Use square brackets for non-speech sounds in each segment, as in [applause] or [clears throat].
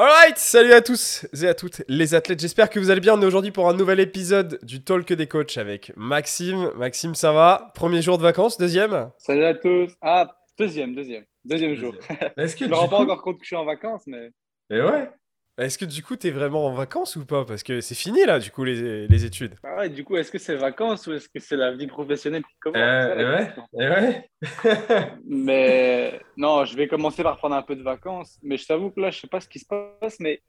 Alright, salut à tous et à toutes les athlètes, j'espère que vous allez bien. On est aujourd'hui pour un nouvel épisode du Talk des coachs avec Maxime. Maxime, ça va? Premier jour de vacances, deuxième? Salut à tous. Ah, deuxième, deuxième, deuxième, jour. Est-ce que je me rends pas encore compte que je suis en vacances, mais... Et ouais est-ce que du coup, tu es vraiment en vacances ou pas? Parce que c'est fini là, du coup, les, les études. Ah ouais, du coup, est-ce que c'est vacances ou est-ce que c'est la vie professionnelle qui commence? Euh, ouais, ouais. [laughs] mais non, je vais commencer par prendre un peu de vacances. Mais je t'avoue que là, je sais pas ce qui se passe, mais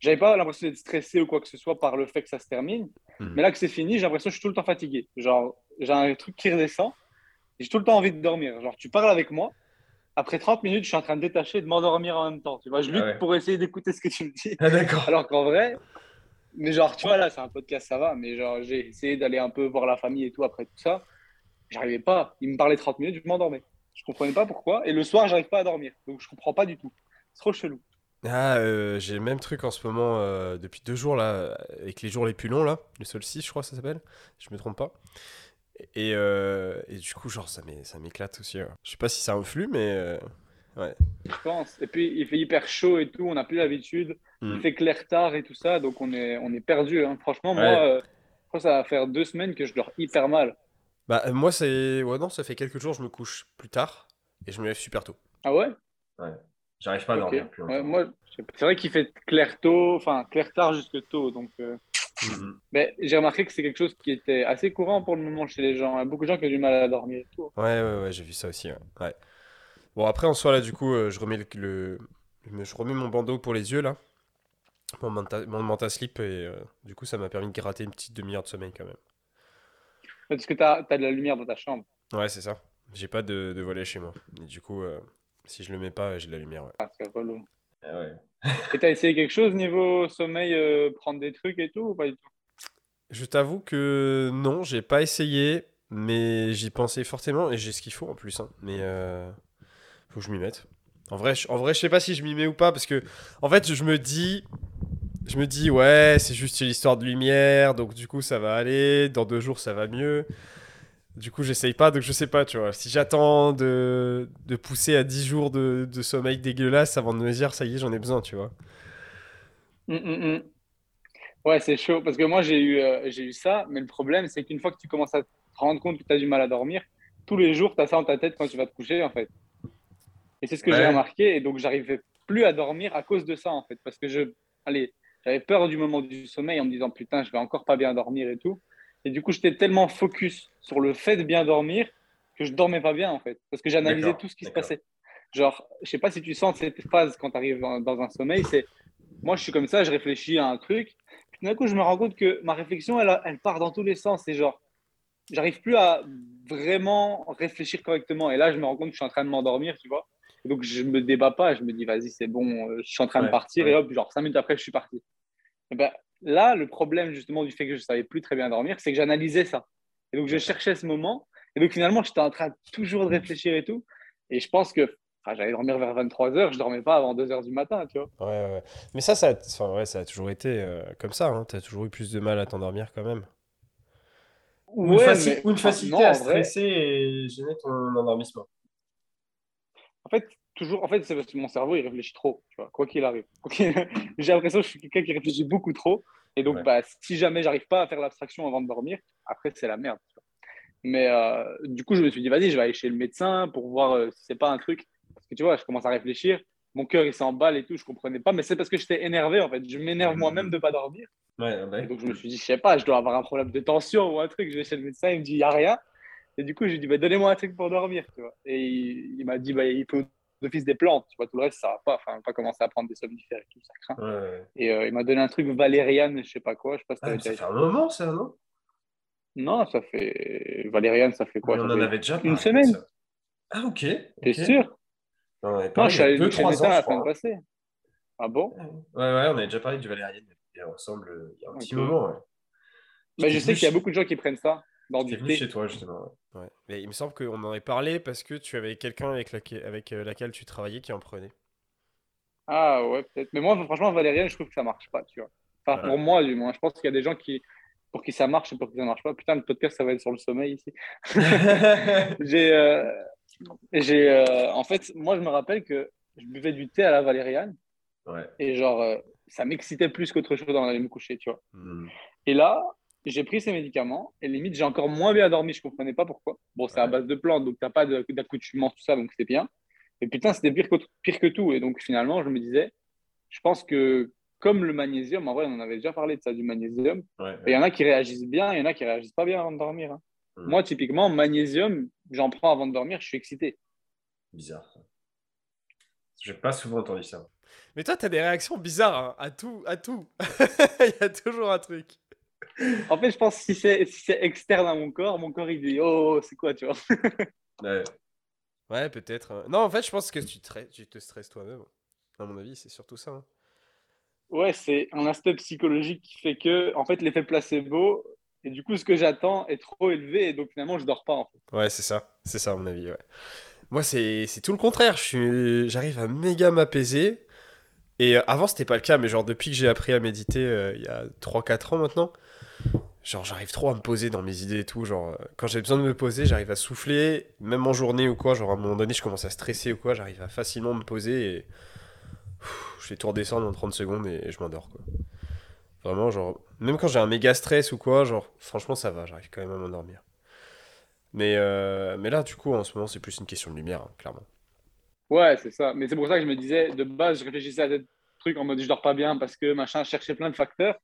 j'avais pas l'impression d'être stressé ou quoi que ce soit par le fait que ça se termine. Hmm. Mais là que c'est fini, j'ai l'impression que je suis tout le temps fatigué. Genre, j'ai un truc qui redescend et j'ai tout le temps envie de dormir. Genre, tu parles avec moi après 30 minutes, je suis en train de détacher et de m'endormir en même temps. Tu vois, je lutte pour essayer d'écouter ce que tu me dis. Ah, d'accord. Alors qu'en vrai, mais genre, tu vois, là, c'est un podcast, ça va, mais genre, j'ai essayé d'aller un peu voir la famille et tout après tout ça. J'arrivais pas. Il me parlait 30 minutes, je m'endormais. Je comprenais pas pourquoi. Et le soir, j'arrive pas à dormir. Donc, je comprends pas du tout. C'est trop chelou. Ah, euh, j'ai le même truc en ce moment euh, depuis deux jours là, avec les jours les plus longs là, le solstice, je crois, ça s'appelle. Je me trompe pas. Euh, et, du coup, genre, ça m'éclate aussi. Hein. Je sais pas si ça influe, mais euh, ouais. Je pense. Et puis, il fait hyper chaud et tout, on n'a plus l'habitude. Il hmm. fait clair tard et tout ça, donc on est, on est perdu. Hein. Franchement, moi, euh, ça va faire deux semaines que je dors hyper mal. Bah, moi, c'est. Ouais, non, ça fait quelques jours, je me couche plus tard et je me lève super tôt. Ah ouais? Ouais. J'arrive pas à dormir plus moi, c'est vrai qu'il fait clair tôt, enfin, clair tard jusque tôt, donc. Mhm. Mais j'ai remarqué que c'est quelque chose qui était assez courant pour le moment chez les gens. Il y a beaucoup de gens qui ont du mal à dormir et tout. Ouais, ouais, ouais, j'ai vu ça aussi. Ouais. Bon, après, en soi, là, du coup, euh, je, remets le, je remets mon bandeau pour les yeux, là. Mon, manta, mon manta slip, et euh, du coup, ça m'a permis de gratter une petite demi-heure de sommeil quand même. Parce que tu as, de la lumière dans ta chambre. Ouais, c'est ça. J'ai pas de, de, volet chez moi. Et du coup, euh, si je le mets pas, j'ai de la lumière. Ouais. Ah, c'est relou. Ah ouais. Et t'as essayé quelque chose niveau sommeil, euh, prendre des trucs et tout ou pas du tout? Je t'avoue que non, j'ai pas essayé, mais j'y pensais fortement et j'ai ce qu'il faut en plus. Hein. Mais euh, faut que je m'y mette. En vrai, je, en vrai, je sais pas si je m'y mets ou pas parce que en fait, je me dis, je me dis ouais, c'est juste l'histoire de lumière, donc du coup ça va aller. Dans deux jours, ça va mieux. Du coup, j'essaye pas, donc je sais pas, tu vois. Si j'attends de, de, pousser à 10 jours de, de, sommeil dégueulasse avant de me dire, ça y est, j'en ai besoin, tu vois. Hum, hum, hum. Ouais, c'est chaud. Parce que moi, j'ai eu, euh, j'ai eu ça, mais le problème, c'est qu'une fois que tu commences à te rendre compte que tu as du mal à dormir, tous les jours, tu as ça en ta tête quand tu vas te coucher, en fait. Et c'est ce que j'ai remarqué. Et donc, j'arrivais plus à dormir à cause de ça, en fait. Parce que je, allez, j'avais peur du moment du sommeil en me disant, putain, je vais encore pas bien dormir et tout. Et du coup, j'étais tellement focus sur le fait de bien dormir que je dormais pas bien en fait, parce que j'analysais tout ce qui se passait. Genre, je sais pas si tu sens cette phase quand tu arrives dans, un sommeil, c'est moi je suis comme ça, je réfléchis à un truc, puis d'un coup je me rends compte que ma réflexion elle, elle part dans tous les sens, c'est genre j'arrive plus à vraiment réfléchir correctement et là je me rends compte que je suis en train de m'endormir, tu vois. donc je me débat pas, je me dis vas-y c'est bon, euh, je suis en train de partir et hop genre cinq minutes après je suis parti. Et ben, là le problème justement du fait que je savais plus très bien dormir, c'est que j'analysais ça. Et donc, je cherchais ce moment. Et donc, finalement, j'étais en train toujours de réfléchir et tout. Et je pense que j'allais dormir vers 23h, je dormais pas avant 2h du matin, tu vois. Ouais, ouais. Mais ça, ça, enfin, ouais, ça a toujours été euh, comme ça. Hein. Tu as toujours eu plus de mal à t'endormir quand même. ou, une, ou une facilité à stresser et gêner ton endormissement. En fait, toujours, en fait, c'est parce que mon cerveau, il réfléchit trop, tu vois, quoi qu'il arrive. [laughs] J'ai l'impression que je suis quelqu'un qui réfléchit beaucoup trop. Et donc, bah, si jamais j'arrive pas à faire l'abstraction avant de dormir, après, c'est la merde. Mais euh, du coup, je me suis dit, vas-y, je vais aller chez le médecin pour voir euh, si c'est pas un truc. Parce que tu vois, je commence à réfléchir. Mon cœur, il s'emballe et tout, je comprenais pas. Mais c'est parce que j'étais énervé, en fait. Je m'énerve moi-même de pas dormir. Ouais, donc, je me suis dit, je sais pas, je dois avoir un problème de tension ou un truc. Je vais chez le médecin, il me dit, il n'y a rien. Et du coup, je lui dis, bah, donnez-moi un truc pour dormir. Tu vois. Et il, m'a dit, bah, il faut d'office des plantes. Tu vois, tout le reste, ça va pas. Enfin, pas commencer à prendre des somnifères et tout, ça craint. Et euh, il m'a donné un truc valériane, je sais pas quoi. Je sais pas si ah, ça fait un moment, ça, non? Non, ça fait. Valériane, ça fait quoi? On en avait déjà Une semaine. Ah, ok. T'es sûr? Non, je suis allé deux, trois ans, la semaine passée. Ah bon? Ouais, ouais, on avait déjà parlé du valériane ensemble euh, il y a un petit moment. Ouais. Bah, je sais qu'il y a beaucoup de gens qui prennent ça dans du chez toi, justement. Ouais. Mais il me semble qu'on en avait parlé parce que tu avais quelqu'un avec, laquelle, avec euh, laquelle tu travaillais qui en prenait. Ah ouais, peut-être. Mais moi, franchement, valériane, je trouve que ça marche pas, tu vois. Enfin, pour moi, du moins. Je pense qu'il y a des gens qui, pour qui ça marche et pour qui ça marche pas. Putain, le podcast, ça va être sur le sommeil ici. [laughs] j'ai, euh, j'ai, euh, en fait, moi, je me rappelle que je buvais du thé à la valériane. Ouais. Et genre, euh, ça m'excitait plus qu'autre chose dans aller me coucher, tu vois. Hmm. Et là, j'ai pris ces médicaments et limite, j'ai encore moins bien dormi. Je comprenais pas pourquoi. Bon, c'est à base de plantes, donc t'as pas d'accoutumance, tout ça, donc c'est bien. Et putain, c'était pire que, pire que tout. Et donc, finalement, je me disais, je pense que comme le magnésium, en vrai, on en avait déjà parlé de ça, du magnésium. Il y en a qui réagissent bien, il y en a qui réagissent pas bien avant de dormir. Hein. Hmm. Moi, typiquement, magnésium, j'en prends avant de dormir, je suis excité. Bizarre. J'ai pas souvent entendu ça. Mais toi, tu as des réactions bizarres hein, à tout, à tout. [laughs] il y a toujours un truc. En fait, je pense que si c'est si externe à mon corps, mon corps il dit oh, c'est quoi, tu vois? ouais, ouais peut-être. Hein. Non, en fait, je pense que tu te, tu te stresses toi-même. À mon avis, c'est surtout ça. Hein. Ouais, c'est un aspect psychologique qui fait que, en fait, l'effet placebo, et du coup, ce que j'attends est trop élevé, et donc finalement, je dors pas. En fait. Ouais, c'est ça. C'est ça, à mon avis. Ouais. Moi, c'est tout le contraire. J'arrive à méga m'apaiser. Et euh, avant, c'était pas le cas, mais genre, depuis que j'ai appris à méditer euh, il y a 3-4 ans maintenant, genre, j'arrive trop à me poser dans mes idées et tout. Genre, quand j'ai besoin de me poser, j'arrive à souffler, même en journée ou quoi. Genre, à un moment donné, je commence à stresser ou quoi, j'arrive à facilement me poser et je fais tout redescendre en 30 secondes et, je m'endors quoi. Vraiment, genre, même quand j'ai un méga stress ou quoi, genre, franchement, ça va, j'arrive quand même à m'endormir. Mais, euh, mais là, du coup, en ce moment, c'est plus une question de lumière, hein, clairement. Ouais, c'est ça. Mais c'est pour ça que je me disais, de base, je réfléchissais à des trucs en mode je dors pas bien parce que machin, cherchais plein de facteurs.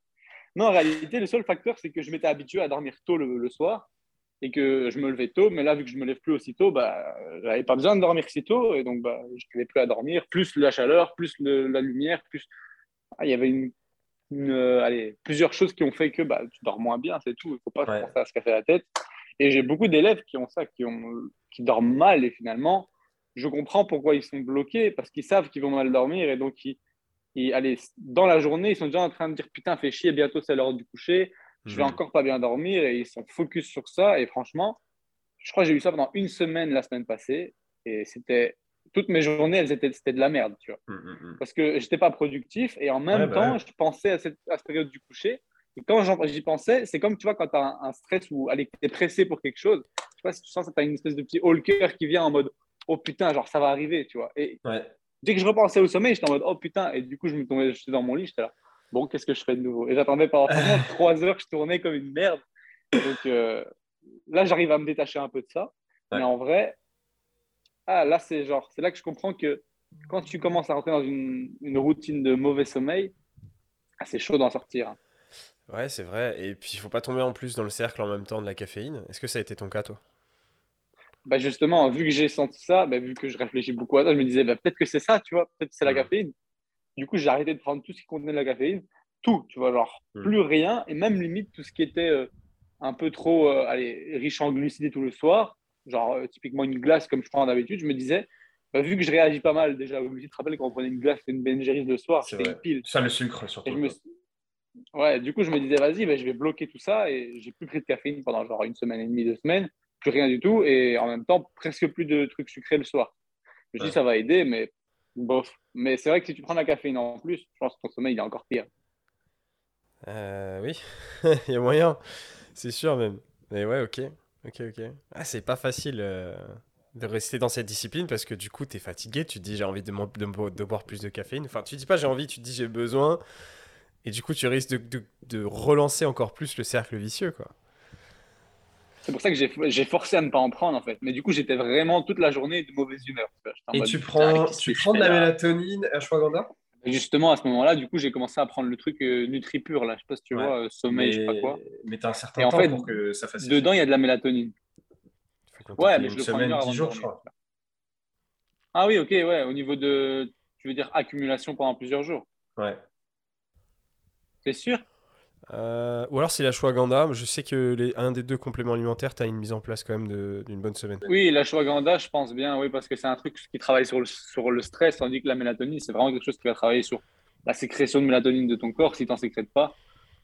Non, en réalité, le seul facteur, c'est que je m'étais habitué à dormir tôt le, soir et que je me levais tôt. Mais là, vu que je me lève plus aussi tôt, bah, j'avais pas besoin de dormir si tôt et donc bah, je n'avais plus à dormir. Plus la chaleur, plus la lumière, plus. Ah, il y avait une, euh, allez, plusieurs choses qui ont fait que bah, tu dors moins bien, c'est tout. Il ne faut pas commencer à se casser la tête. Et j'ai beaucoup d'élèves qui ont ça, qui, ont, qui dorment mal et finalement, je comprends pourquoi ils sont bloqués parce qu'ils savent qu'ils vont mal dormir et donc ils, allez, dans la journée, ils sont déjà en train de dire putain, fais chier, bientôt c'est l'heure du coucher, je vais mhm. encore pas bien dormir et ils sont focus sur ça. Et franchement, je crois que j'ai eu ça pendant une semaine la semaine passée et c'était toutes mes journées, elles étaient, c'était de la merde, tu vois. Mm, mm, mm. Parce que j'étais pas productif et en même bah temps, je pensais à cette, à cette, période du coucher. Et quand j'y pensais, c'est comme tu vois, quand tu as un, stress ou tu es pressé pour quelque chose, je sais pas si tu sens que tu as une espèce de petit haut cœur qui vient en mode oh putain, genre ça va arriver, tu vois. Et dès que je repensais au sommeil, j'étais en mode oh putain, et du coup, je me tombais, j'étais dans mon lit, j'étais là, bon, qu'est-ce que je fais de nouveau? Et j'attendais pendant [laughs] trois heures, je tournais comme une merde. Donc euh, là, j'arrive à me détacher un peu de ça. Mais en vrai, ah, là, c'est genre, c'est là que je comprends que quand tu commences à rentrer dans une, une routine de mauvais sommeil, ah, c'est chaud d'en sortir. Ouais, c'est vrai. Et puis, il faut pas tomber en plus dans le cercle en même temps de la caféine. Est-ce que ça a été ton cas, toi? Bah Justement, vu que j'ai senti ça, bah, vu que je réfléchis beaucoup à ça, je me disais, bah, peut-être que c'est ça, tu vois, peut-être que c'est la mmh. caféine. Du coup, j'ai arrêté de prendre tout ce qui contenait de la caféine. Tout, tu vois, genre, mmh. plus rien. Et même limite, tout ce qui était euh, un peu trop euh, allez, riche en glucides tout le soir, genre euh, typiquement une glace comme je prends d'habitude, je me disais, bah, vu que je réagis pas mal déjà tu te rappelles quand on prenait une glace et une Ben le soir, c'était une pile. Ça, le sucre surtout. Ouais, du coup, je me disais, vas-y, bah, je vais bloquer tout ça et j'ai plus pris de caféine pendant genre une semaine et demie, deux semaines, plus rien du tout et en même temps, presque plus de trucs sucrés le soir. Je me dis, ça va aider, mais bof. Mais c'est vrai que si tu prends la caféine en plus, je pense que ton sommeil il est encore pire. Euh, oui, [laughs] il y a moyen, c'est sûr même. Mais ouais, ok, ok, ok. Ah, c'est pas facile. Euh, de rester dans cette discipline parce que du coup, tu es fatigué, tu te dis j'ai envie de, de, boire plus de caféine. Enfin, tu dis pas j'ai envie, tu te dis j'ai besoin. Et du coup, tu risques de, de, relancer encore plus le cercle vicieux, quoi. C'est pour ça que j'ai forcé à ne pas en prendre, en fait. Mais du coup, j'étais vraiment toute la journée de mauvaise humeur. Et tu prends, tu prends de la mélatonine ashwagandha? Justement, à ce moment-là, du coup, j'ai commencé à prendre le truc euh, NutriPure, là. Je sais pas si tu vois, euh, sommeil, je sais pas quoi. Mais tu as un certain temps pour que ça fasse Dedans, il y a de la mélatonine. Ouais, mais je le semaine, 10 jours, je crois. Ah oui, ok, ouais. Au niveau de, tu veux dire accumulation pendant plusieurs jours. Ouais. T'es sûr? Euh, ou alors c'est l'ashwagandha. Je sais que les, un des deux compléments alimentaires, tu as une mise en place quand même d'une bonne semaine. Oui, l'ashwagandha, je pense bien, oui, parce que c'est un truc qui travaille sur le, sur le stress, tandis que la mélatonine, c'est vraiment quelque chose qui va travailler sur la sécrétion de mélatonine de ton corps, si tu n'en sécrètes pas,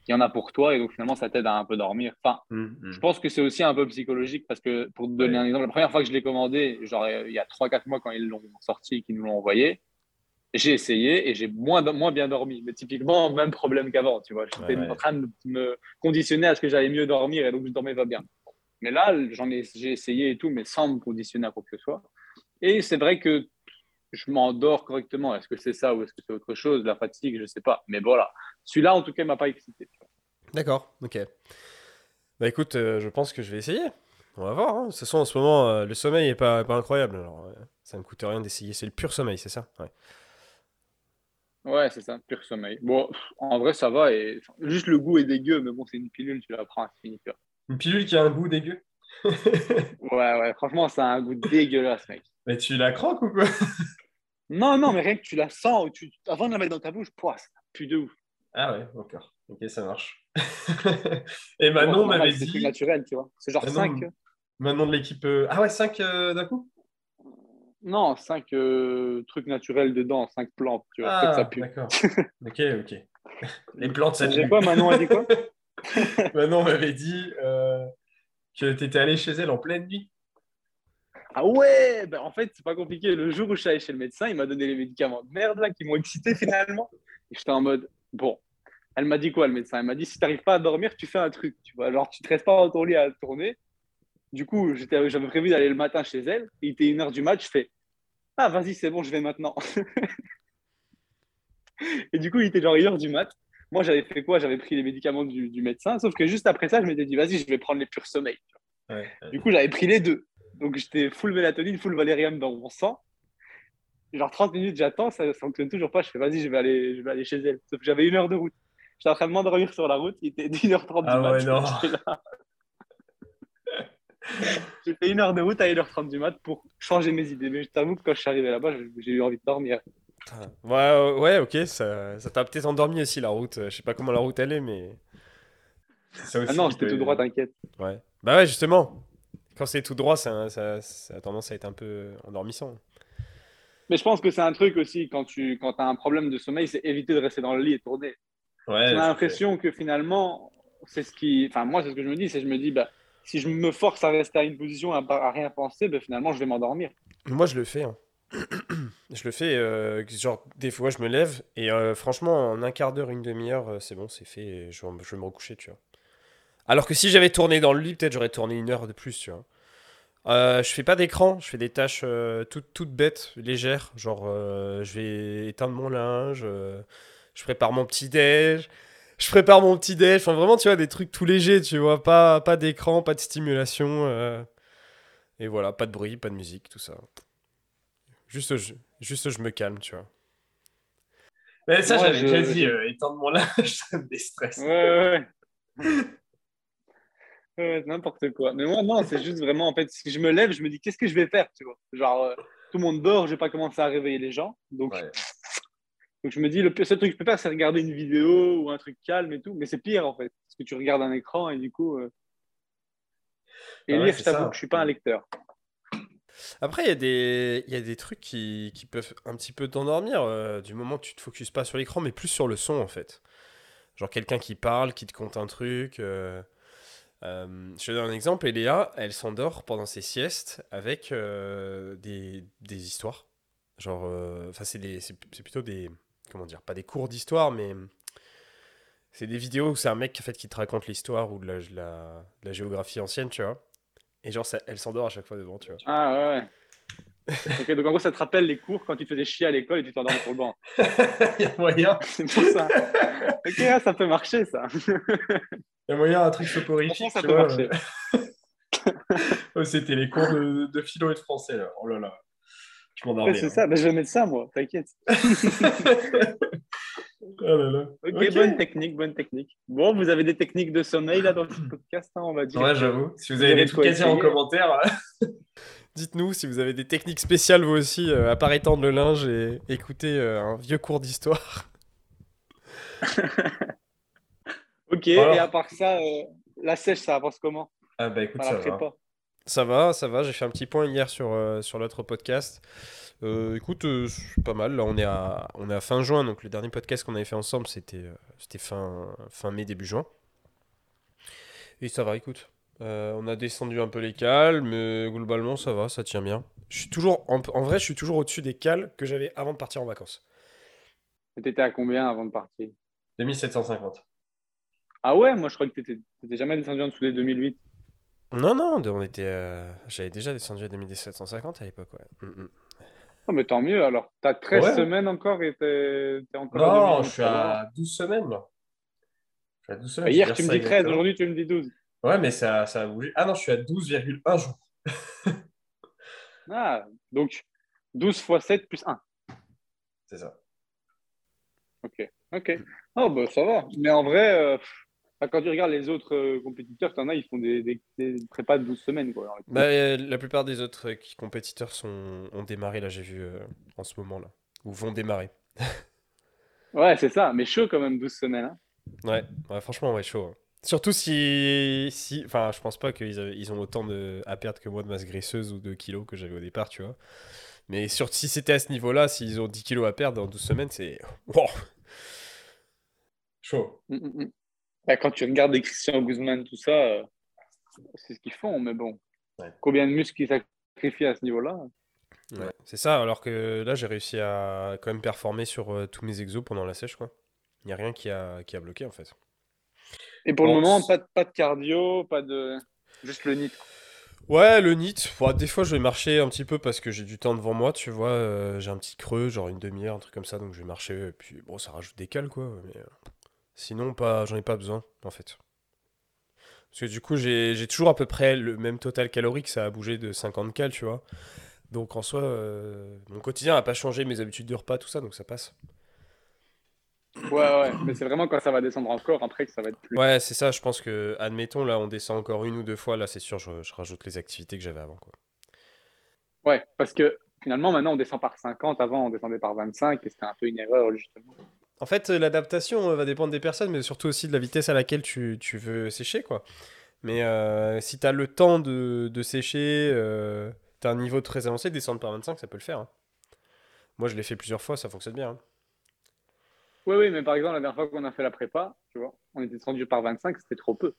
il y en a pour toi et donc finalement ça t'aide à un peu dormir. Enfin, Hum, hum. je pense que c'est aussi un peu psychologique parce que pour te donner Ouais. un exemple, la première fois que je l'ai commandé, genre euh, il y a 3-4 mois quand ils l'ont sorti et qu'ils nous l'ont envoyé, j'ai essayé et j'ai moins, moins bien dormi. Mais typiquement, [laughs] même problème qu'avant, tu vois. J'étais Ouais, ouais. en train de me conditionner à ce que j'allais mieux dormir et donc je dormais pas bien. Mais là, j'en ai, j'ai essayé et tout, mais sans me conditionner à quoi que ce soit. Et c'est vrai que je m'endors correctement. Est-ce que c'est ça ou est-ce que c'est autre chose? La fatigue, je sais pas. Mais voilà. Celui-là, en tout cas, il m'a pas excité. D'accord, ok. Bah écoute, euh, je pense que je vais essayer. On va voir. hein. De toute façon, en ce moment, euh, le sommeil est pas, pas incroyable. Alors, euh, ça ne coûte rien d'essayer. C'est le pur sommeil, c'est ça? Ouais. Ouais, c'est ça, pur sommeil. Bon, en vrai, ça va. Et... Juste le goût est dégueu, mais bon, c'est une pilule, tu la prends, c'est fini. Une pilule qui a un goût dégueu? [laughs] Ouais, ouais, franchement, ça a un goût dégueulasse, mec. Mais tu la croques ou quoi? [laughs] Non, non, mais rien que tu la sens, ou tu... avant de la mettre dans ta bouche, pouah, ça pue de ouf. Ah ouais, d'accord. Ok, ça marche. [laughs] Et Manon c'est m'avait C'est dit. trucs naturels, tu vois. C'est genre Manon- 5. Manon de l'équipe. euh, Ah ouais, 5 d'un coup? Non, 5 trucs naturels dedans, 5 plantes, tu vois. Ah, ça pue. d'accord. [laughs] Ok, ok. [laughs] Les plantes, ça pue. quoi, Manon a dit quoi [laughs] Manon m'avait dit euh, que tu étais allé chez elle en pleine nuit. Ah ouais, ben en fait, c'est pas compliqué. Le jour où je suis allé chez le médecin, il m'a donné les médicaments de merde là qui m'ont excité finalement. Et j'étais en mode, bon, elle m'a dit quoi le médecin? Elle m'a dit si t'arrives pas à dormir, tu fais un truc, tu vois. Genre, tu te restes pas dans ton lit à tourner. Du coup, j'avais prévu d'aller le matin chez elle. Il était une heure du match, je fais, ah vas-y, c'est bon, je vais maintenant. [laughs] Et du coup, il était genre une heure du mat. Moi, j'avais fait quoi? J'avais pris les médicaments du, du médecin, sauf que juste après ça, je m'étais dit, vas-y, je vais prendre les purs sommeil. Ouais, ouais. Du coup, j'avais pris les deux. Donc, j'étais full mélatonine, full valérium dans mon sang. Genre 30 minutes, j'attends, ça ne fonctionne toujours pas. Je fais, vas-y, je vais aller, je vais aller chez elle. Sauf que j'avais une heure de route. J'étais en train de m'endormir sur la route. Il était [laughs] 1h30 Ah du ouais, mat. [laughs] [laughs] J'ai fait une heure de route à 1h30 du mat pour changer mes idées. Mais je t'avoue que quand je suis arrivé là-bas, j'ai- eu envie de dormir. Putain. Ouais, ouais, ok, ça, ça t'a peut-être endormi aussi la route. Je sais pas comment la route elle est, mais. Ça aussi, Ah non, j'étais tout droit, t'inquiète. Ouais. Bah ouais, justement. Quand c'est tout droit, ça, ça, ça a tendance à être un peu endormissant. Mais je pense que c'est un truc aussi, quand tu quand as un problème de sommeil, c'est éviter de rester dans le lit et tourner. Ouais, J'ai l'impression que finalement, c'est ce qui. Enfin, moi, c'est ce que je me dis, c'est que je me dis, bah, si je me force à rester à une position, à, rien penser, bah, finalement, je vais m'endormir. Moi, je le fais. hein. [clears throat] je le fais, euh, genre, des fois, je me lève et euh, franchement, en un quart d'heure, une demi-heure, euh, c'est bon, c'est fait. je, vais- me recoucher, tu vois. Alors que si j'avais tourné dans le lit, peut-être j'aurais tourné une heure de plus, tu vois. Euh, je fais pas d'écran, je fais des tâches toutes, toutes bêtes, légères. Genre, je vais éteindre mon linge, je prépare mon petit déj, je prépare mon petit déj. Enfin, vraiment, tu vois, des trucs tout légers, tu vois. Pas, pas d'écran, pas de stimulation. euh, et voilà, pas de bruit, pas de musique, tout ça. Juste, je, juste, je me calme, tu vois. Mais ça, j'avais je- déjà dit, euh, étendre mon linge, [laughs] ça me déstresse. Ouais, ouais, ouais. [laughs] Ouais, n'importe quoi. Mais moi, non, c'est juste vraiment, en fait, si je me lève, je me dis, qu'est-ce que je vais faire, tu vois? Genre, euh, tout le monde dort, je vais pas commencer à réveiller les gens. Donc, Ouais. Donc je me dis, le seul truc que je peux faire, c'est regarder une vidéo ou un truc calme et tout. Mais c'est pire, en fait. Parce que tu regardes un écran et du coup. euh, Et Ah ouais, lire, je t'avoue ça. que je suis pas un lecteur. Après, il y, a des- il y a des trucs qui, qui peuvent un petit peu t'endormir euh, du moment que tu te focuses pas sur l'écran, mais plus sur le son en fait. Genre quelqu'un qui parle, qui te conte un truc. euh, euh, je te donne un exemple. Eléa, elle s'endort pendant ses siestes avec euh, des, des histoires. Genre, euh, enfin, c'est des- c'est c'est plutôt des. Comment dire Pas des cours d'histoire, mais. C'est des vidéos où c'est un mec en fait, qui te raconte l'histoire ou de la, géographie ancienne, tu vois. Et genre, ça- elle s'endort à chaque fois devant, tu vois. Ah ouais, ouais. [laughs] ok, donc en gros, ça te rappelle les cours quand tu te faisais chier à l'école et tu t'endormais sur le banc. [laughs] Il y a moyen, [laughs] C'est pour ça. Ok, ça peut marcher, ça. il y a moyen un truc soporifique. Ça peut vois, marcher. Oh, C'était les cours de, de philo et de français, là. Oh là là. Je Ouais, m'endormais. c'est hein. ça. Ben, je vais mettre ça, moi. T'inquiète. [laughs] oh là là. Ok, Ok. bonne technique, bonne technique. Bon, vous avez des techniques de sommeil là dans ce [laughs] podcast, hein, on va dire. Ouais, j'avoue. Si vous Vous avez avez des de trucs à dire en commentaire, euh, [laughs] Dites-nous si vous avez des techniques spéciales vous aussi, euh, à part étendre le linge et écouter euh, un vieux cours d'histoire. Ok, Voilà. et à part ça, euh, la sèche, ça avance comment? Ah bah écoute, ça la va. prépa. Ça va, ça va. J'ai fait un petit point hier sur, euh, sur l'autre podcast. Euh, écoute, euh, c'est pas mal. Là, on est, à, on est à fin juin, donc le dernier podcast qu'on avait fait ensemble, c'était euh, c'était fin, fin mai, début juin. Et ça va, écoute. Euh, on a descendu un peu les cales, mais globalement, ça va, ça tient bien. Je suis toujours, en, en vrai, je suis toujours au-dessus des cales que j'avais avant de partir en vacances. Et T'étais à combien avant de partir? 2750. Ah ouais, moi je crois que t'étais t'étais jamais descendu en dessous des 2008. Non, non, on était, euh, j'avais déjà descendu à 2750 à l'époque, ouais. Mm, mm. Oh, mais tant mieux, alors t'as 13 Ouais. semaines encore et t'es encore à Non, 2008, je suis à 12 semaines là. Je suis à 12 Bah, semaines. je Hier tu me dis ça 13, exactement. aujourd'hui tu me dis 12. Ouais, mais ça, ça a bougé. Ah non, je suis à 12,1 jours. [laughs] Ah, donc 12 x 7 plus 1. C'est ça. Ok, ok. Oh, bah ça va. Mais en vrai, euh, bah, quand tu regardes les autres euh, compétiteurs, t'en as, ils font des, des, des prépas de 12 semaines. Quoi. Bah, euh, la plupart des autres euh, compétiteurs sont, ont démarré, là, j'ai vu euh, en ce moment, là. Ou vont démarrer. [laughs] Ouais, c'est ça. Mais chaud quand même, 12 semaines. hein. Ouais, ouais, franchement, ouais, chaud. hein. Surtout si, si, enfin, je pense pas qu'ils ils ont autant de, à perdre que moi de masse graisseuse ou de kilos que j'avais au départ, tu vois. Mais sur, si c'était à ce niveau-là, s'ils ont 10 kilos à perdre en 12 semaines, c'est... Wow. Chaud. Mm, mm, Bah, quand tu regardes des Christian Guzman, tout ça, euh, c'est ce qu'ils font. Mais bon, Ouais. combien de muscles ils sacrifient à ce niveau-là? Ouais, c'est ça, alors que là, j'ai réussi à quand même performer sur euh, tous mes exos pendant la sèche, quoi. Il n'y a rien qui a, qui a bloqué, en fait. Et pour Bon, le moment, pas de, pas de cardio, pas de. Juste le NIT. Ouais, le NIT, ouais, des fois je vais marcher un petit peu parce que j'ai du temps devant moi, tu vois, euh, j'ai un petit creux, genre une demi-heure, un truc comme ça, donc je vais marcher, et puis bon, ça rajoute des cales, quoi, mais euh, sinon, pas, j'en ai pas besoin, en fait. Parce que du coup, j'ai j'ai toujours à peu près le même total calorique, ça a bougé de 50 cales, tu vois. Donc en soi, euh, mon quotidien n'a pas changé, mes habitudes de repas, tout ça, donc ça passe. Ouais, ouais. Mais c'est vraiment quand ça va descendre encore, après que ça va être plus. Ouais, c'est ça, je pense que, admettons, là, on descend encore une ou deux fois, là, c'est sûr, je, je rajoute les activités que j'avais avant, quoi. Ouais, parce que finalement, maintenant, on descend par 50. Avant, on descendait par 25 et c'était un peu une erreur, justement. En fait, euh, l'adaptation euh, va dépendre des personnes, mais surtout aussi de la vitesse à laquelle tu, tu veux sécher, quoi. Mais euh, si tu as le temps de, de sécher, euh, tu as un niveau très avancé, descendre par 25, ça peut le faire. hein. Moi, je l'ai fait plusieurs fois, ça fonctionne bien. hein. Oui, oui, mais par exemple, la dernière fois qu'on a fait la prépa, tu vois, on était descendu par 25, c'était trop peu.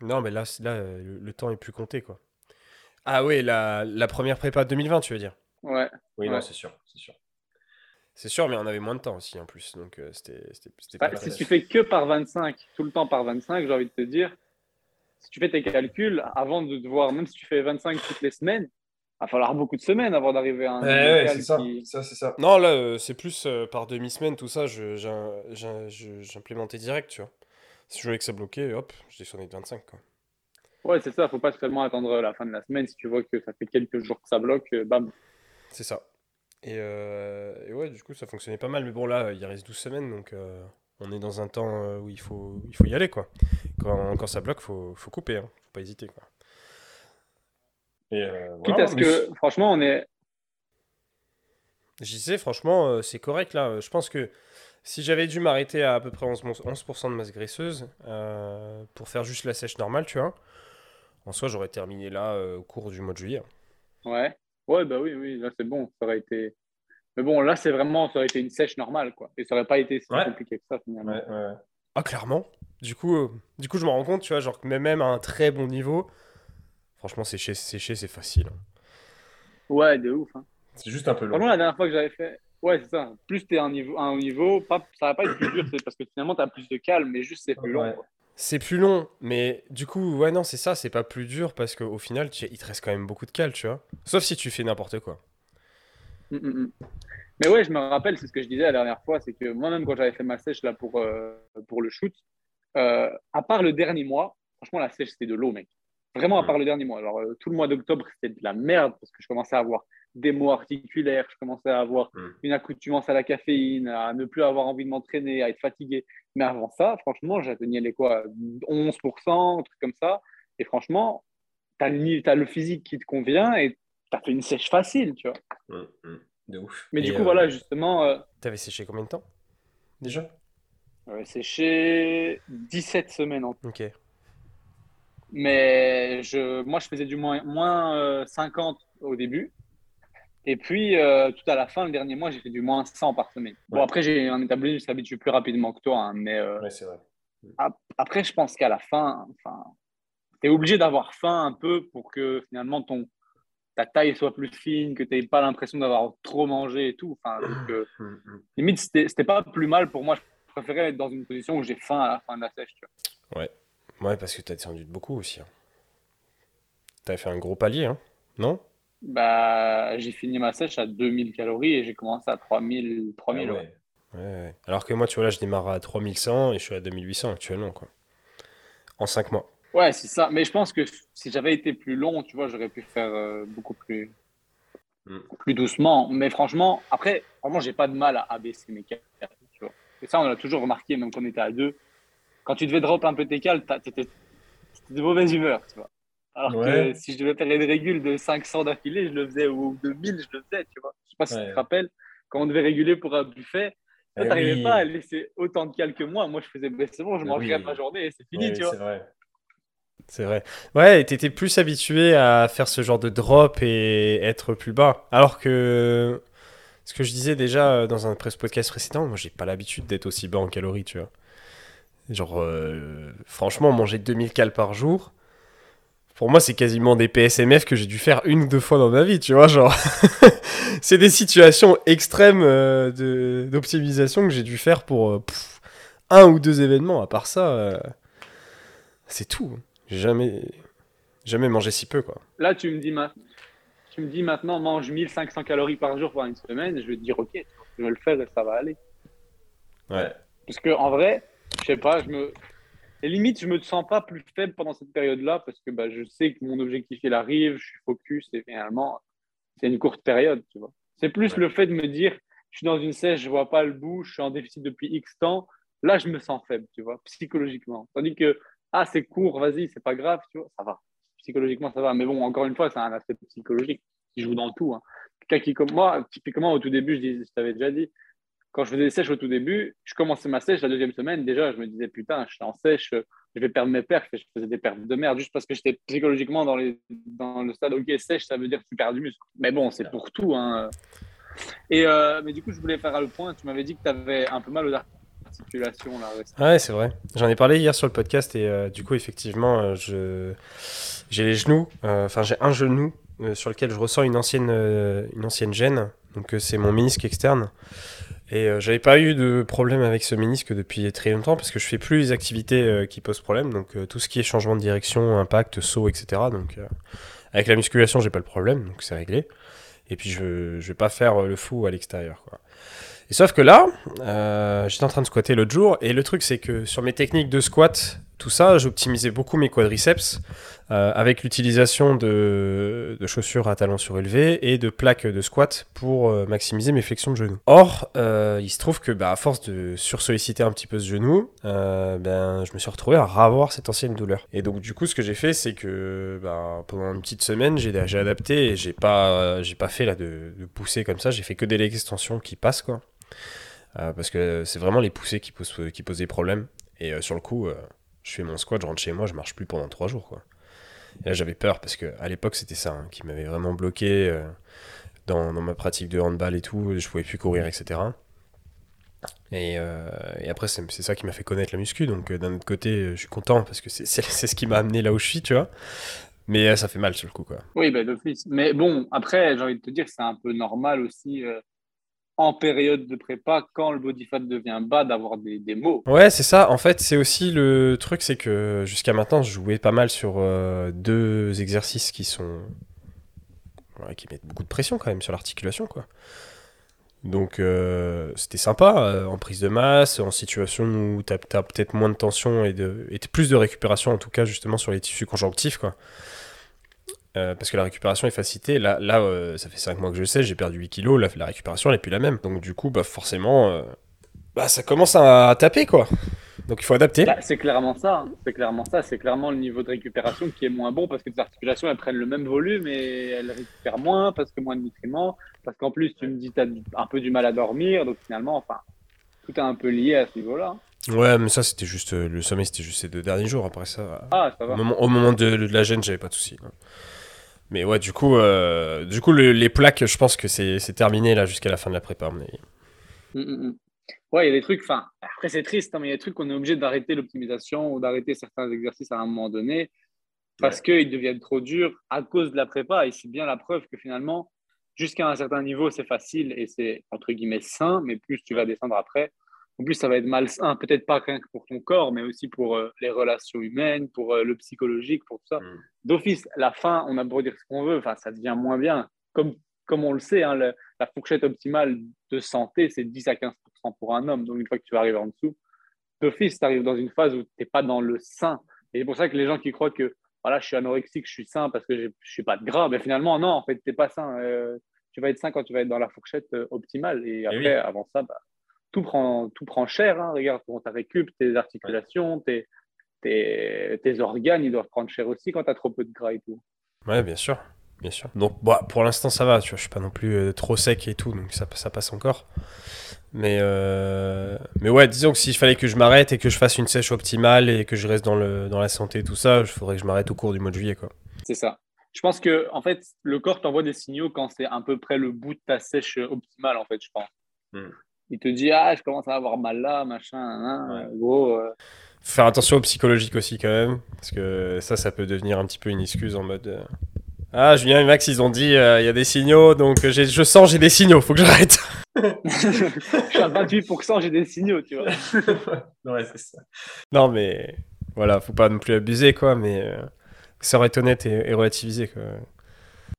Non, mais là, c'est- là le, le temps est plus compté, quoi. Ah oui, la, la première prépa 2020, tu veux dire? Ouais, Oui, Ouais. non, c'est sûr. C'est sûr. C'est sûr, mais on avait moins de temps aussi, en plus. Donc, euh, c'était c'était- c'était Bah, pas si tu fais que par 25, tout le temps par 25, j'ai envie de te dire, si tu fais tes calculs, avant de devoir, même si tu fais 25 toutes les semaines, il va falloir beaucoup de semaines avant d'arriver à un ouais, c'est ça. qui- Ça, c'est ça. Non, là, euh, c'est plus euh, par demi-semaine, tout ça, je- j'ai- j'ai- je- j'implémentais direct, tu vois. Si je voulais que ça bloquait, hop, je descendais de 25, quoi. Ouais, c'est ça, faut pas seulement attendre la fin de la semaine. Si tu vois que ça fait quelques jours que ça bloque, euh, bam. C'est ça. Et, euh, et ouais, du coup, ça fonctionnait pas mal. Mais bon, là, il reste 12 semaines, donc euh, on est dans un temps euh, où il faut, il faut y aller, quoi. Quand, quand ça bloque, faut, faut couper, hein. Faut pas hésiter, quoi. Et euh, Quitte voilà, à ce mais que, franchement, on est. J'y sais, franchement, euh, c'est correct, là. Je pense que si j'avais dû m'arrêter à à peu près 11%, 11% de masse graisseuse euh, pour faire juste la sèche normale, tu vois, en soi, j'aurais terminé là euh, au cours du mois de juillet. Ouais. Ouais, bah oui, oui, là c'est bon. Ça aurait été. Mais bon, là c'est vraiment, ça aurait été une sèche normale, quoi. Et ça aurait pas été si Ouais. compliqué que ça, finalement. Ouais, ouais, ouais. Ah, clairement. Du coup, euh, du coup je me rends compte, tu vois, genre que même même à un très bon niveau, franchement, sécher, sécher c'est facile. hein. Ouais, de ouf. hein. C'est juste un peu long. La dernière fois que j'avais fait. Ouais, c'est ça. Plus tu es à un niveau, à un niveau pas, ça va pas être plus dur, c'est parce que finalement tu as plus de calme, mais juste c'est plus long. Ouais. quoi. C'est plus long, mais du coup, ouais, non, c'est ça, c'est pas plus dur parce qu'au final, tu- il te reste quand même beaucoup de cal, tu vois. Sauf si tu fais n'importe quoi. Mm, mm, mm. Mais ouais, je me rappelle, c'est ce que je disais la dernière fois, c'est que moi-même, quand j'avais fait ma sèche là pour, euh, pour le shoot, euh, à part le dernier mois, franchement, la sèche, c'était de l'eau, mec. Vraiment, à part le dernier mois. Alors, euh, tout le mois d'octobre, c'était de la merde parce que je commençais à avoir des maux articulaires, je commençais à avoir Mm. une accoutumance à la caféine, à ne plus avoir envie de m'entraîner, à être fatigué. Mais avant ça, franchement, j'atteignais les quoi 11%, un truc comme ça. Et franchement, tu as, le physique qui te convient et tu as fait une sèche facile, tu vois. Hum, hum. De ouf. Mais Et, du coup, euh, voilà, justement, euh, T'avais séché combien de temps déjà? Euh, c'est chez 17 semaines. en- Ok. Mais je, moi, je faisais du moins, moins euh, 50 au début. Et puis, euh, tout à la fin, le dernier mois, j'ai fait du moins 100 par semaine. Bon, Ouais. après, j'ai un établi, je s'habitue plus rapidement que toi. hein, mais euh, Ouais, c'est vrai. ap- après, je pense qu'à la fin, enfin, tu es obligé d'avoir faim un peu pour que finalement ton, ta taille soit plus fine, que tu n'aies pas l'impression d'avoir trop mangé et tout. Enfin, donc, euh, Mm, mm. limite, c'était pas plus mal pour moi. Je préférais être dans une position où j'ai faim à la fin de la sèche. tu vois. Ouais, parce que t'as descendu de beaucoup aussi. Hein. T'avais fait un gros palier, hein Non? Bah, j'ai fini ma sèche à 2000 calories et j'ai commencé à 3000. 3000 Ah ouais. ouais. ouais. Alors que moi, tu vois, là, je démarre à 3100 et je suis à 2800 actuellement, quoi. En 5 mois. Ouais, c'est ça. Mais je pense que si j'avais été plus long, tu vois, j'aurais pu faire euh, beaucoup plus, Mm. plus doucement. Mais franchement, après, vraiment, j'ai pas de mal à abaisser mes. Tu vois. Et ça, on l'a toujours remarqué, même quand on était à deux. Quand tu devais drop un peu tes cales, t'étais de mauvaise humeur, tu vois. Alors Ouais. que si je devais faire une régule de 500 d'affilée, je le faisais, ou de 1000, je le faisais, tu vois. Je sais pas si tu te rappelles, quand on devait réguler pour un buffet, toi, Eh t'arrivais oui. pas à laisser autant de cales que moi. Moi, je faisais, c'est bon, je Bah mangerai oui. ma journée et c'est fini, Ouais, tu vois. c'est vrai. C'est vrai. Ouais, t'étais plus habitué à faire ce genre de drop et être plus bas. Alors que ce que je disais déjà euh, dans un press podcast précédent, moi j'ai pas l'habitude d'être aussi bas en calories, tu vois. Genre, euh, franchement, manger 2000 cales par jour, pour moi c'est quasiment des PSMF que j'ai dû faire une ou deux fois dans ma vie, tu vois. Genre, [laughs] c'est des situations extrêmes euh, de- d'optimisation que j'ai dû faire pour euh, pff, un ou deux événements. À part ça, euh, c'est tout. J'ai jamais, jamais mangé si peu, quoi. Là, tu me dis, ma- tu me dis maintenant, mange 1500 calories par jour pendant une semaine. Je vais te dire, ok, je vais le faire et ça va aller. Ouais. Parce que en vrai, je sais pas, je me. Et limite, je me sens pas plus faible pendant cette période-là parce que bah, je sais que mon objectif il arrive, je suis focus et finalement, c'est une courte période, tu vois. C'est plus Ouais. le fait de me dire, je suis dans une sèche, je vois pas le bout, je suis en déficit depuis X temps. Là, je me sens faible, tu vois, psychologiquement. Tandis que, ah, c'est court, vas-y, c'est pas grave, tu vois, ça va. Psychologiquement, ça va. Mais bon, encore une fois, c'est un aspect psychologique qui joue dans tout. Hein. Quelqu'un qui, comme moi, typiquement, au tout début, je, dis- je t'avais déjà dit, quand je faisais des sèches au tout début, je commençais ma sèche la deuxième semaine. Déjà, je me disais, putain, je suis en sèche, je vais perdre mes perfs. Et je faisais des perfs de merde juste parce que j'étais psychologiquement dans, le stade, ok, sèche, ça veut dire que tu perds du muscle. Mais bon, c'est pour tout. Hein. Et, euh, mais du coup, je voulais faire le point. Tu m'avais dit que tu avais un peu mal aux articulations. Là. Ouais, c'est vrai. J'en ai parlé hier sur le podcast et euh, du coup, effectivement, euh, je j'ai les genoux. Enfin, j'ai un genou sur lequel je ressens une ancienne une ancienne gêne. Donc, c'est mon ménisque externe. Et euh, j'avais pas eu de problème avec ce ménisque depuis très longtemps parce que je fais plus les activités euh, qui posent problème. Donc, euh, tout ce qui est changement de direction, impact, saut, etc. Donc, euh, avec la musculation, j'ai pas le problème, donc c'est réglé. Et puis, je, je vais pas faire euh, le fou à l'extérieur, quoi. Et sauf que là, j'étais en train de squatter l'autre jour, et le truc c'est que sur mes techniques de squat, tout ça, j'optimisais beaucoup mes quadriceps euh, avec l'utilisation de, chaussures à talons surélevés et de plaques de squat pour euh, maximiser mes flexions de genoux. Or, euh, il se trouve que bah, à force de sursolliciter un petit peu ce genou, ben, je me suis retrouvé à avoir cette ancienne douleur. Et donc du coup, ce que j'ai fait, c'est que bah, pendant une petite semaine, j'ai adapté et j'ai pas, j'ai pas fait là de, de pousser comme ça, j'ai fait que des extensions qui passent quoi. Parce que c'est vraiment les poussées qui posent, qui posent des problèmes. Et sur le coup, je fais mon squat, je rentre chez moi, je marche plus pendant trois jours. Quoi. Et là, j'avais peur parce que à l'époque, c'était ça hein, qui m'avait vraiment bloqué euh, dans, dans ma pratique de handball et tout. Je pouvais plus courir, etc. Et, euh, et après, c'est c'est ça qui m'a fait connaître la muscu. Donc, euh, d'un autre côté, je suis content parce que c'est [laughs] c'est- c'est ce qui m'a amené là où je suis, tu vois. Mais ça fait mal sur le coup, quoi. Oui, ben, d'office. Mais bon, après, j'ai envie de te dire, c'est un peu normal aussi en période de prépa, quand le body fat devient bas, d'avoir des, des mots. Ouais, c'est ça. En fait, c'est aussi le truc, c'est que jusqu'à maintenant, je jouais pas mal sur euh, deux exercices qui sont. qui mettent beaucoup de pression quand même sur l'articulation, quoi. Donc, euh, c'était sympa euh, en prise de masse, en situation où t'as as, peut-être moins de tension et, de, plus de récupération, en tout cas, justement, sur les tissus conjonctifs, quoi. Euh, parce que la récupération est facilitée. Là, là euh, ça fait 5 mois que je sais, j'ai perdu 8 kilos, la, la récupération n'est plus la même. Donc, du coup, bah, forcément, euh, bah, ça commence à taper, quoi. Donc, il faut adapter. Bah, c'est clairement ça. hein. C'est clairement ça. C'est clairement le niveau de récupération qui est moins bon parce que tes articulations, elles prennent le même volume et elles récupèrent moins parce que moins de nutriments. Parce qu'en plus, tu me dis tu as un peu du mal à dormir. Donc finalement, enfin, tout est un peu lié à ce niveau-là. Ouais, mais ça, c'était juste. le sommeil, c'était juste ces deux derniers jours. Après ça, Ah, ça au moment, au moment de, de la gêne, j'avais pas de soucis. quoi. Mais ouais, du coup, euh, du coup le- les plaques, je pense que c'est terminé là jusqu'à la fin de la prépa. Mais... Mm, mm, mm. Ouais, il y a des trucs, enfin, après c'est triste, hein, mais il y a des trucs qu'on est obligé d'arrêter l'optimisation ou d'arrêter certains exercices à un moment donné parce qu'ils deviennent trop durs à cause de la prépa. Et c'est bien la preuve que finalement, jusqu'à un certain niveau, c'est facile et c'est entre guillemets sain, mais plus tu vas descendre après, en plus ça va être malsain, peut-être pas rien que pour ton corps, mais aussi pour euh, les relations humaines, pour euh, le psychologique, pour tout ça. Mm. D'office, la fin, on a beau dire ce qu'on veut, enfin, ça devient moins bien. Comme, comme on le sait, hein, le- la fourchette optimale de santé, c'est 10 à 15 pour un homme. Donc, une fois que tu vas arriver en dessous, d'office, tu arrives dans une phase où tu n'es pas dans le sain. Et c'est pour ça que les gens qui croient que voilà, je suis anorexique, je suis sain parce que je suis pas de gras, ben finalement, non, en fait, tu n'es pas sain. Euh, tu vas être sain quand tu vas être dans la fourchette optimale. Et après, oui. avant ça, bah, tout, prend, tout prend cher. hein. Regarde, pour ta récup, tes articulations, tes, tes, tes organes, ils doivent prendre cher aussi quand tu as trop peu de gras et tout. Ouais, bien sûr. Bien sûr. Donc, bah, pour l'instant, ça va. Tu vois, je suis pas non plus euh, trop sec et tout, donc ça, ça passe encore. Mais, euh, mais ouais, disons que s'il fallait que je m'arrête et que je fasse une sèche optimale et que je reste dans, le, dans la santé et tout ça, il faudrait que je m'arrête au cours du mois de juillet, quoi. C'est ça. Je pense que en fait, le corps t'envoie des signaux quand c'est à peu près le bout de ta sèche optimale, en fait, je pense. Hmm. Il te dit, ah, je commence à avoir mal là, machin, hein, Ouais. gros. euh, Faut faire attention au psychologique aussi, quand même. Parce que ça, ça peut devenir un petit peu une excuse en mode. euh, Ah, Julien et Max, ils ont dit, euh, il y a des signaux, donc j'ai- je sens, j'ai des signaux, faut que j'arrête. [laughs] [laughs] je suis à 28%, j'ai des signaux, tu vois. [laughs] ouais, c'est ça. Non, mais voilà, faut pas non plus abuser, quoi, mais ça aurait été honnête et, et relativisé, quoi.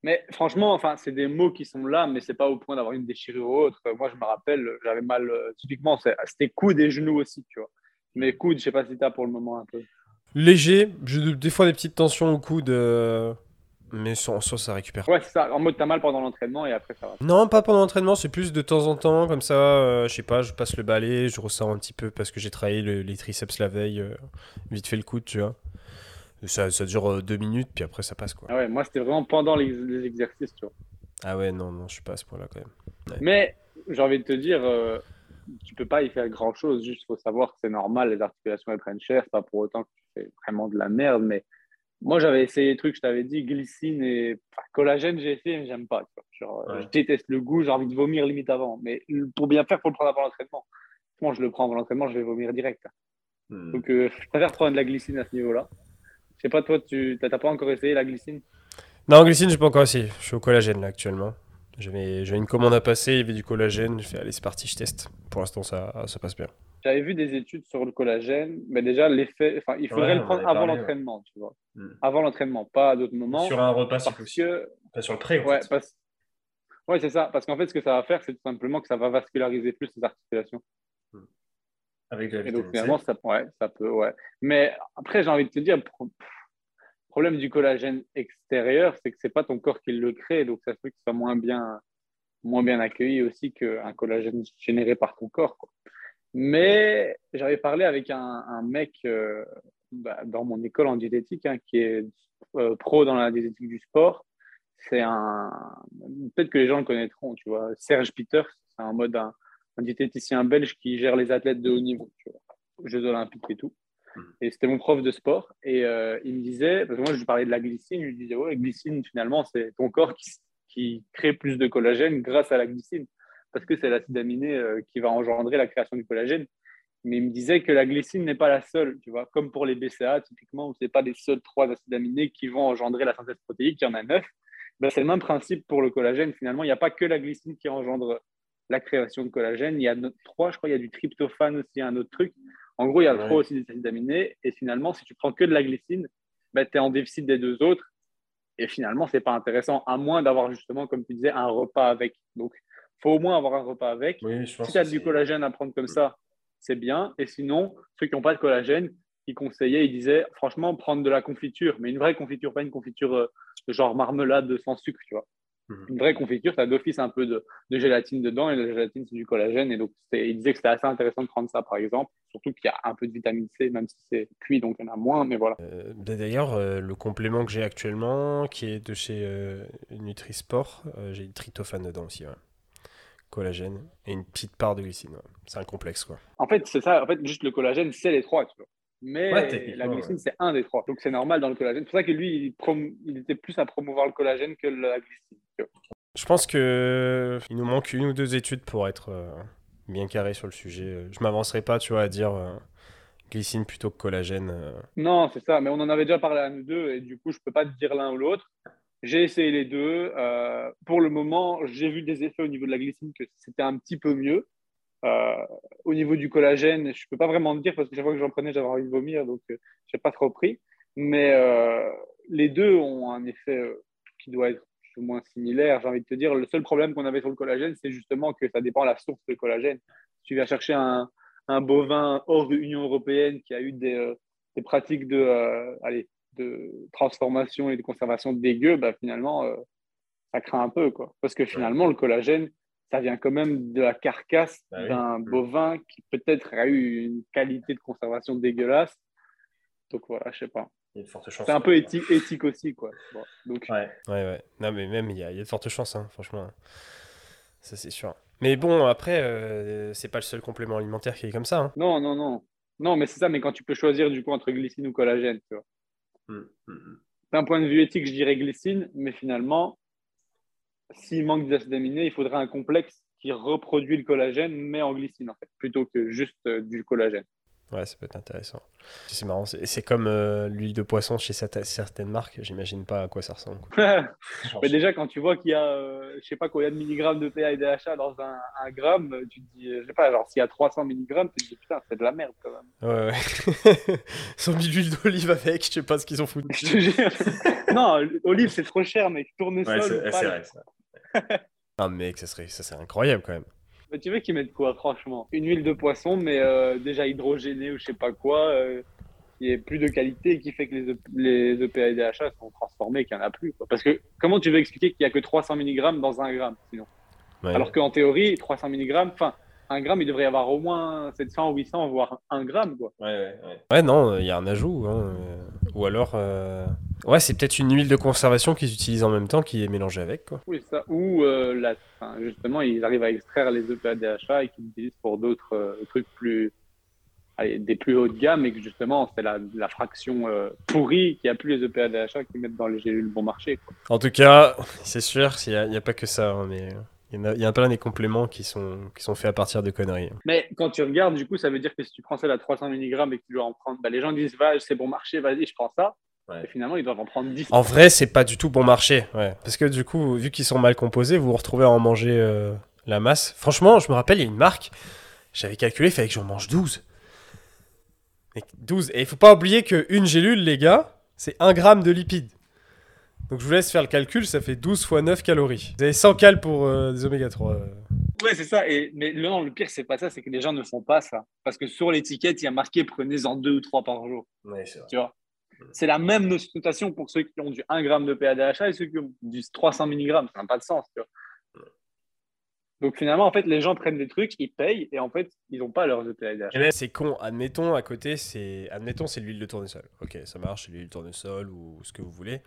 Mais franchement, enfin, c'est des mots qui sont là, mais c'est pas au point d'avoir une déchirure ou autre. Moi, je me rappelle, j'avais mal, euh, typiquement, c'était coudes et genoux aussi, tu vois. Mais coudes, je sais pas si t'as pour le moment un peu. Léger, j'ai des fois des petites tensions au coude, euh, mais sans, en soi, ça récupère. Ouais, c'est ça. En mode, t'as mal pendant l'entraînement et après, ça va. Non, pas pendant l'entraînement, c'est plus de temps en temps, comme ça, euh, je sais pas, je passe le balai, je ressens un petit peu parce que j'ai travaillé le- les triceps la veille, euh, vite fait le coude, tu vois. Ça, ça dure euh, deux minutes, puis après ça passe, quoi. Ah ouais, moi, c'était vraiment pendant les, les exercices, tu vois. Ah ouais, non, non, je suis pas à ce point-là, quand même. Mais j'ai envie de te dire, euh, tu peux pas y faire grand chose. Juste, faut savoir que c'est normal, les articulations elles prennent cher. Pas pour autant que tu fais vraiment de la merde. Mais moi, j'avais essayé des trucs, je t'avais dit, glycine et enfin, collagène, j'ai essayé, mais j'aime pas. tu vois. Genre, euh, Ouais. Je déteste le goût, j'ai envie de vomir limite avant. Mais pour bien faire, faut le prendre avant l'entraînement. Moi, je le prends avant l'entraînement, je vais vomir direct. Hmm. Donc, euh, je préfère prendre de la glycine à ce niveau-là. Je sais pas, toi, tu t'as t'as pas encore essayé la glycine? Non, glycine, j'ai pas encore essayé. Je suis au collagène, là, actuellement. J'avais une commande à passer, il y avait du collagène. Je fais, allez, c'est parti, je teste. Pour l'instant, ça, ça passe bien. J'avais vu des études sur le collagène, mais déjà, l'effet, enfin, il faudrait Ouais, le prendre avant l'entraînement, tu vois. Hmm. Avant l'entraînement, pas à d'autres moments. Sur un repas, si parce possible. que, Pas sur le pré, en ouais, parce... ouais, c'est ça. Parce qu'en fait, ce que ça va faire, c'est tout simplement que ça va vasculariser plus les articulations. Avec de la Et donc, finalement, ça, ouais, ça peut, ouais. Mais après, j'ai envie de te dire, pro- problème du collagène extérieur, c'est que c'est pas ton corps qui le crée, donc ça que ce soit moins bien, moins bien accueilli aussi qu'un collagène généré par ton corps. quoi. Mais j'avais parlé avec un, un mec euh, bah, dans mon école en diététique hein, qui est euh, pro dans la diététique du sport. C'est un. Peut-être que les gens le connaîtront, tu vois. Serge Peters, c'est un mode un, un diététicien belge qui gère les athlètes de haut niveau, tu vois. Jeux olympiques et tout. Et c'était mon prof de sport. Et euh, il me disait, parce que moi je lui parlais de la glycine, je lui disais, ouais, la glycine, finalement, c'est ton corps qui, qui crée plus de collagène grâce à la glycine. Parce que c'est l'acide aminé euh, qui va engendrer la création du collagène. Mais il me disait que la glycine n'est pas la seule, tu vois, comme pour les BCA, typiquement, où ce n'est pas les seuls trois acides aminés qui vont engendrer la synthèse protéique, il y en a neuf. Ben, c'est le même principe pour le collagène, finalement. Il n'y a pas que la glycine qui engendre la création de collagène. Il y a trois, je crois, il y a du tryptophane aussi, un autre truc. En gros, il y a Ouais. trois aussi des acides aminés. Et finalement, si tu prends que de la glycine, ben, tu es en déficit des deux autres. Et finalement, c'est pas intéressant, à moins d'avoir justement, comme tu disais, un repas avec. Donc, il faut au moins avoir un repas avec. Oui, je pense Si tu as du collagène à prendre comme ça, c'est bien. Et sinon, ceux qui n'ont pas de collagène, ils conseillaient, ils disaient, franchement, prendre de la confiture, mais une vraie confiture, pas une confiture euh, de genre marmelade sans sucre, tu vois. Mhm. Une vraie confiture, tu as d'office un peu de, de gélatine dedans, et la gélatine, c'est du collagène. Et donc, ils disaient que c'était assez intéressant de prendre ça, par exemple. Surtout qu'il y a un peu de vitamine C, même si c'est cuit, donc il y en a moins, mais voilà. Euh, D'ailleurs, euh, le complément que j'ai actuellement, qui est de chez euh, Nutrisport, euh, j'ai du tryptophane dedans aussi, ouais. Collagène et une petite part de glycine. ouais. C'est un complexe, quoi. En fait, c'est ça. En fait, juste le collagène, c'est les trois, tu vois. Mais Ouais, la glycine, c'est un des trois. Donc c'est normal dans le collagène. C'est pour ça que lui, il, prom- il était plus à promouvoir le collagène que la glycine. Je pense que il nous manque une ou deux études pour être euh, bien carré sur le sujet. Je m'avancerai pas, tu vois, à dire euh, glycine plutôt que collagène. euh. Non, c'est ça. Mais on en avait déjà parlé à nous deux et du coup, je peux pas te dire l'un ou l'autre. J'ai essayé les deux. Euh, pour le moment, j'ai vu des effets au niveau de la glycine que c'était un petit peu mieux. Euh, au niveau du collagène, je peux pas vraiment te dire parce que chaque fois que j'en prenais, j'avais envie de vomir, donc euh, j'ai pas trop pris. Mais euh, les deux ont un effet euh, qui doit être plus ou moins similaire. J'ai envie de te dire, le seul problème qu'on avait sur le collagène, c'est justement que ça dépend de la source de collagène. Si tu vas chercher un, bovin hors de l'Union européenne qui a eu des, pratiques de, allez, de transformation et de conservation dégueu, bah, finalement, ça craint un peu. Quoi. Parce que finalement, le collagène, ça vient quand même de la carcasse Bah d'un Mm. bovin qui peut-être a eu une qualité de conservation dégueulasse. Donc voilà, je sais pas. Il y a de fortes chances. C'est un peu éthique, éthique aussi. Quoi. Bon, donc, Ouais. Ouais, ouais. Non, mais même, il y, a il y a de fortes chances, hein, franchement. Ça, c'est sûr. Mais bon, après, euh, c'est pas le seul complément alimentaire qui est comme ça. hein. Non, non, non. Non, mais c'est ça, mais quand tu peux choisir du coup entre glycine ou collagène, tu vois. Mm, mm, mm. D'un point de vue éthique, je dirais glycine, mais finalement, s'il manque d'acides aminés, il faudrait un complexe qui reproduit le collagène, mais en glycine, en fait, plutôt que juste euh, du collagène. Ouais, ça peut être intéressant. C'est marrant. C'est c'est comme euh, l'huile de poisson chez certa- certaines marques. J'imagine pas à quoi ça ressemble. quoi. [laughs] Mais déjà, quand tu vois qu'il y a, euh, je sais pas combien de milligrammes de PA et DHA dans un, un gramme, euh, tu te dis, je sais pas, genre s'il y a 300 milligrammes, tu te dis, putain, c'est de la merde quand même. Ouais, ouais. [laughs] Ils ont mis l'huile d'olive avec. Je sais pas ce qu'ils ont foutu. [laughs] Non, olive, c'est trop cher, mec. Tournesol, Ouais, ou c'est pas, c'est vrai. ça. Ah, mec, ça serait, ça serait incroyable quand même. Mais tu veux qu'ils mettent quoi, franchement? Une huile de poisson, mais euh, déjà hydrogénée ou je sais pas quoi, euh, qui est plus de qualité et qui fait que les, E- les EPA et DHA sont transformés, qu'il n'y en a plus. quoi. Parce que comment tu veux expliquer qu'il n'y a que 300 mg dans un gramme sinon? Ouais. Alors qu'en théorie, 300 mg, enfin, un gramme, il devrait y avoir au moins 700, 800, voire un gramme. Quoi. Ouais, ouais, ouais. Ouais, non, il y a un ajout. hein, euh, Ou alors. euh, Ouais, c'est peut-être une huile de conservation qu'ils utilisent en même temps qui est mélangée avec, quoi. Oui, ça. Ou euh, la- enfin, justement, ils arrivent à extraire les EPA DHA et qu'ils l'utilisent pour d'autres euh, trucs plus. allez, des plus hauts de gamme et que justement, c'est la, la fraction euh, pourrie qui a plus les EPA DHA qu'ils mettent dans les gélules bon marché. Quoi. En tout cas, c'est sûr, il n'y a, pas que ça, hein, mais il y, a, il y a plein des compléments qui sont, qui sont faits à partir de conneries. Mais quand tu regardes, du coup, ça veut dire que si tu prends celle à 300 mg et que tu dois en prendre, bah, les gens disent, va, c'est bon marché, vas-y, je prends ça. Ouais. Et finalement, ils doivent en prendre 10. En vrai, c'est pas du tout bon marché, ouais. Parce que du coup, vu qu'ils sont mal composés, vous vous retrouvez à en manger euh, la masse. Franchement, je me rappelle, il y a une marque, j'avais calculé, il fallait que j'en mange 12. Et 12. Et il faut pas oublier qu'une gélule, les gars, c'est 1 gramme de lipides. Donc je vous laisse faire le calcul, ça fait 12 fois 9 calories. Vous avez 100 cal pour euh, des oméga 3. euh. Ouais, c'est ça. Et, mais le, non, le pire, c'est pas ça, c'est que les gens ne font pas ça. Parce que sur l'étiquette, il y a marqué prenez-en deux ou trois par jour. Ouais, c'est vrai. Tu vois? C'est la même notation pour ceux qui ont du 1 g de PADHA et ceux qui ont du 300 mg. Ça n'a pas de sens. Donc finalement, en fait, les gens prennent des trucs, ils payent et en fait, ils n'ont pas leurs E EPA Et même, c'est con, admettons à côté, c'est admettons c'est l'huile de tournesol. Ok, ça marche, c'est l'huile de tournesol ou ce que vous voulez.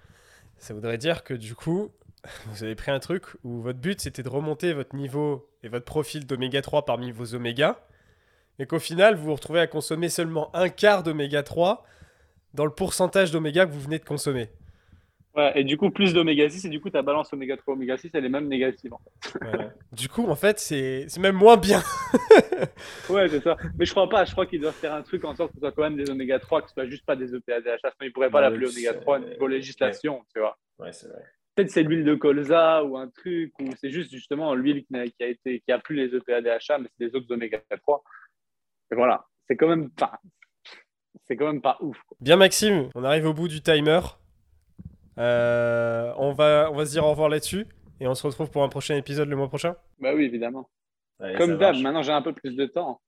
Ça voudrait dire que du coup, [laughs] vous avez pris un truc où votre but c'était de remonter votre niveau et votre profil d'oméga 3 parmi vos oméga, et qu'au final vous vous retrouvez à consommer seulement un quart d'oméga 3 dans le pourcentage d'oméga que vous venez de consommer. Ouais, et du coup, plus d'oméga 6 et du coup, ta balance oméga 3, oméga 6, elle est même négative. en fait. [laughs] Du coup, en fait, c'est c'est même moins bien. [laughs] Ouais, c'est ça. Mais je crois pas. Je crois qu'ils doivent faire un truc en sorte que ce soit quand même des oméga 3, que ce soit juste pas des E EPA-DHA. Sinon, ils pourraient pas Ouais, l'appeler oméga 3 niveau législation, tu vois. Ouais, c'est vrai. Peut-être c'est l'huile de colza ou un truc, ou c'est juste justement l'huile qui qui a été, qui a plus les EPA-DHA, mais c'est des autres oméga 3. Et voilà. C'est quand même c'est quand même pas ouf. quoi. Bien Maxime, on arrive au bout du timer. Euh, on, va, on va se dire au revoir là-dessus. Et on se retrouve pour un prochain épisode le mois prochain. Bah oui, évidemment. Allez, Comme d'hab, maintenant j'ai un peu plus de temps.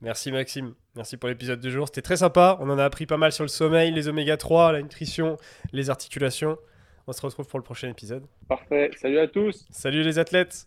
Merci Maxime. Merci pour l'épisode du jour. C'était très sympa. On en a appris pas mal sur le sommeil, les oméga 3, la nutrition, les articulations. On se retrouve pour le prochain épisode. Parfait. Salut à tous. Salut les athlètes